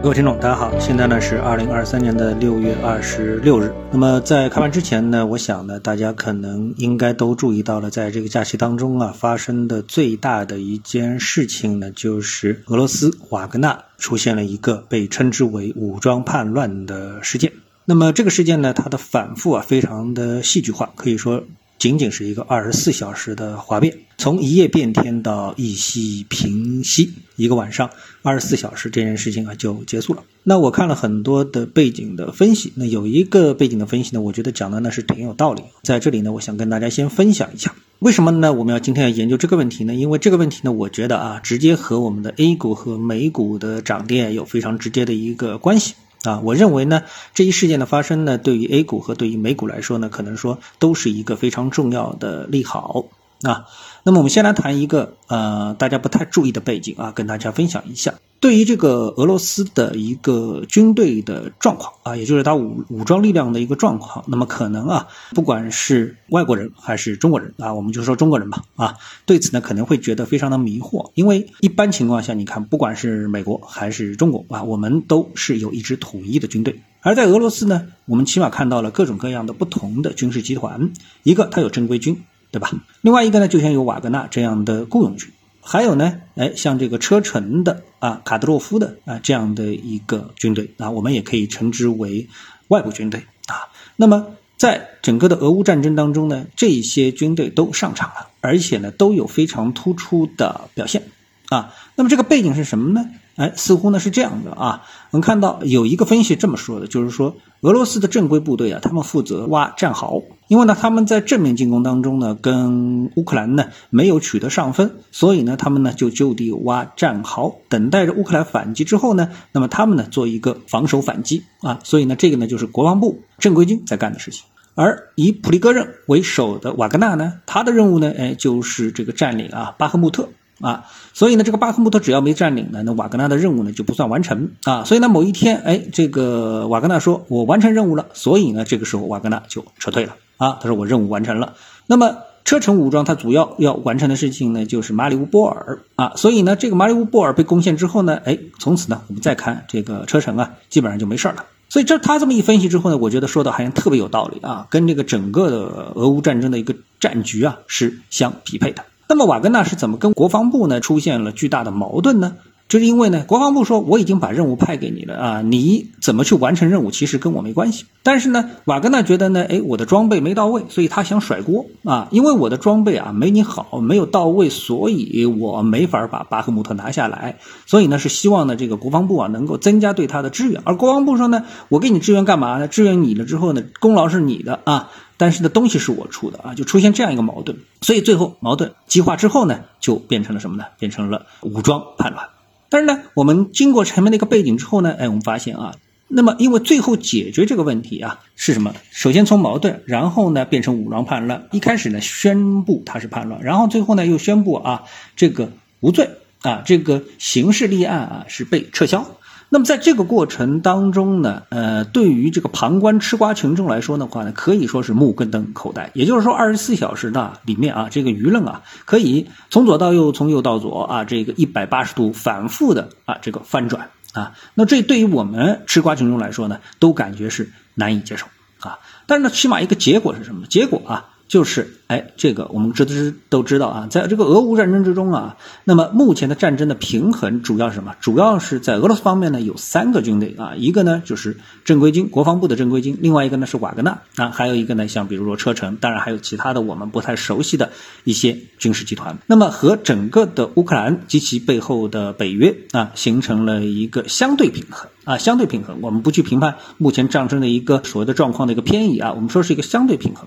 各位听众，大家好，现在呢是二零二三年的六月二十六日。那么在开盘之前呢，我想呢，大家可能应该都注意到了，在这个假期当中啊，发生的最大的一件事情呢，就是俄罗斯瓦格纳出现了一个被称之为武装叛乱的事件。那么这个事件呢，它的反复啊，非常的戏剧化，可以说。仅仅是一个二十四小时的哗变，从一夜变天到一夕平息，一个晚上，二十四小时这件事情啊就结束了。那我看了很多的背景的分析，那有一个背景的分析呢，我觉得讲的呢是挺有道理。在这里呢，我想跟大家先分享一下，为什么呢？我们要今天要研究这个问题呢？因为这个问题呢，我觉得啊，直接和我们的 A 股和美股的涨跌有非常直接的一个关系。啊，我认为呢，这一事件的发生呢，对于 A 股和对于美股来说呢，可能说都是一个非常重要的利好啊。那么我们先来谈一个呃大家不太注意的背景啊，跟大家分享一下。对于这个俄罗斯的一个军队的状况啊，也就是它武武装力量的一个状况，那么可能啊，不管是外国人还是中国人啊，我们就说中国人吧啊，对此呢可能会觉得非常的迷惑，因为一般情况下，你看不管是美国还是中国啊，我们都是有一支统一的军队，而在俄罗斯呢，我们起码看到了各种各样的不同的军事集团，一个它有正规军，对吧？另外一个呢，就像有瓦格纳这样的雇佣军。还有呢，哎，像这个车臣的啊，卡德洛夫的啊，这样的一个军队啊，我们也可以称之为外部军队啊。那么，在整个的俄乌战争当中呢，这些军队都上场了，而且呢，都有非常突出的表现啊。那么这个背景是什么呢？哎，似乎呢是这样的啊。我们看到有一个分析这么说的，就是说。俄罗斯的正规部队啊，他们负责挖战壕，因为呢，他们在正面进攻当中呢，跟乌克兰呢没有取得上分，所以呢，他们呢就就地挖战壕，等待着乌克兰反击之后呢，那么他们呢做一个防守反击啊，所以呢，这个呢就是国防部正规军在干的事情，而以普利戈任为首的瓦格纳呢，他的任务呢，哎，就是这个占领啊巴赫穆特。啊，所以呢，这个巴赫穆特只要没占领呢，那瓦格纳的任务呢就不算完成啊。所以呢，某一天，哎，这个瓦格纳说，我完成任务了，所以呢，这个时候瓦格纳就撤退了啊。他说我任务完成了。那么车臣武装他主要要完成的事情呢，就是马里乌波尔啊。所以呢，这个马里乌波尔被攻陷之后呢，哎，从此呢，我们再看这个车臣啊，基本上就没事了。所以这他这么一分析之后呢，我觉得说的好像特别有道理啊，跟这个整个的俄乌战争的一个战局啊是相匹配的。那么瓦格纳是怎么跟国防部呢出现了巨大的矛盾呢？这是因为呢，国防部说我已经把任务派给你了啊，你怎么去完成任务其实跟我没关系。但是呢，瓦格纳觉得呢，哎，我的装备没到位，所以他想甩锅啊，因为我的装备啊没你好，没有到位，所以我没法把巴赫穆特拿下来。所以呢，是希望呢这个国防部啊能够增加对他的支援。而国防部说呢，我给你支援干嘛呢？支援你了之后呢，功劳是你的啊。但是呢，东西是我出的啊，就出现这样一个矛盾，所以最后矛盾激化之后呢，就变成了什么呢？变成了武装叛乱。但是呢，我们经过前面的一个背景之后呢，哎，我们发现啊，那么因为最后解决这个问题啊是什么？首先从矛盾，然后呢变成武装叛乱。一开始呢宣布他是叛乱，然后最后呢又宣布啊这个无罪啊，这个刑事立案啊是被撤销。那么在这个过程当中呢，呃，对于这个旁观吃瓜群众来说的话呢，可以说是目瞪口呆。也就是说，二十四小时的里面啊，这个舆论啊，可以从左到右，从右到左啊，这个一百八十度反复的啊，这个翻转啊。那这对于我们吃瓜群众来说呢，都感觉是难以接受啊。但是呢，起码一个结果是什么？结果啊。就是，哎，这个我们知知都知道啊，在这个俄乌战争之中啊，那么目前的战争的平衡主要是什么？主要是在俄罗斯方面呢，有三个军队啊，一个呢就是正规军，国防部的正规军，另外一个呢是瓦格纳啊，还有一个呢像比如说车臣，当然还有其他的我们不太熟悉的一些军事集团。那么和整个的乌克兰及其背后的北约啊，形成了一个相对平衡啊，相对平衡。我们不去评判目前战争的一个所谓的状况的一个偏移啊，我们说是一个相对平衡。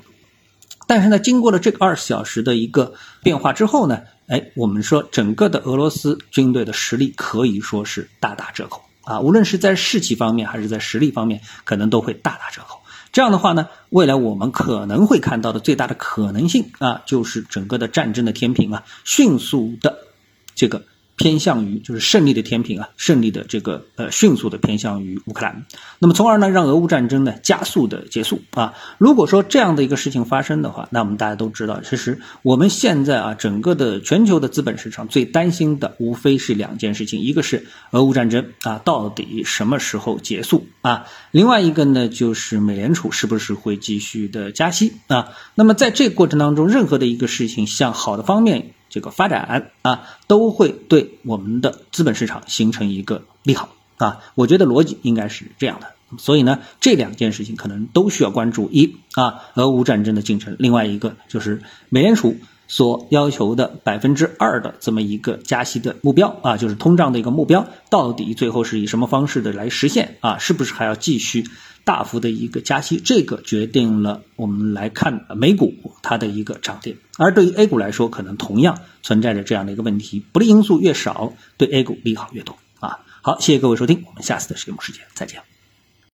但是呢，经过了这个二十小时的一个变化之后呢，哎，我们说整个的俄罗斯军队的实力可以说是大打折扣啊，无论是在士气方面还是在实力方面，可能都会大打折扣。这样的话呢，未来我们可能会看到的最大的可能性啊，就是整个的战争的天平啊，迅速的这个。偏向于就是胜利的天平啊，胜利的这个呃迅速的偏向于乌克兰，那么从而呢让俄乌战争呢加速的结束啊。如果说这样的一个事情发生的话，那我们大家都知道，其实我们现在啊整个的全球的资本市场最担心的无非是两件事情，一个是俄乌战争啊到底什么时候结束啊，另外一个呢就是美联储是不是会继续的加息啊。那么在这过程当中，任何的一个事情向好的方面。这个发展啊，都会对我们的资本市场形成一个利好啊。我觉得逻辑应该是这样的。所以呢，这两件事情可能都需要关注：一啊，俄乌战争的进程；另外一个就是美联储所要求的百分之二的这么一个加息的目标啊，就是通胀的一个目标，到底最后是以什么方式的来实现啊？是不是还要继续？大幅的一个加息，这个决定了我们来看美股它的一个涨跌，而对于 A 股来说，可能同样存在着这样的一个问题：不利因素越少，对 A 股利好越多啊。好，谢谢各位收听，我们下次的节目时间再见。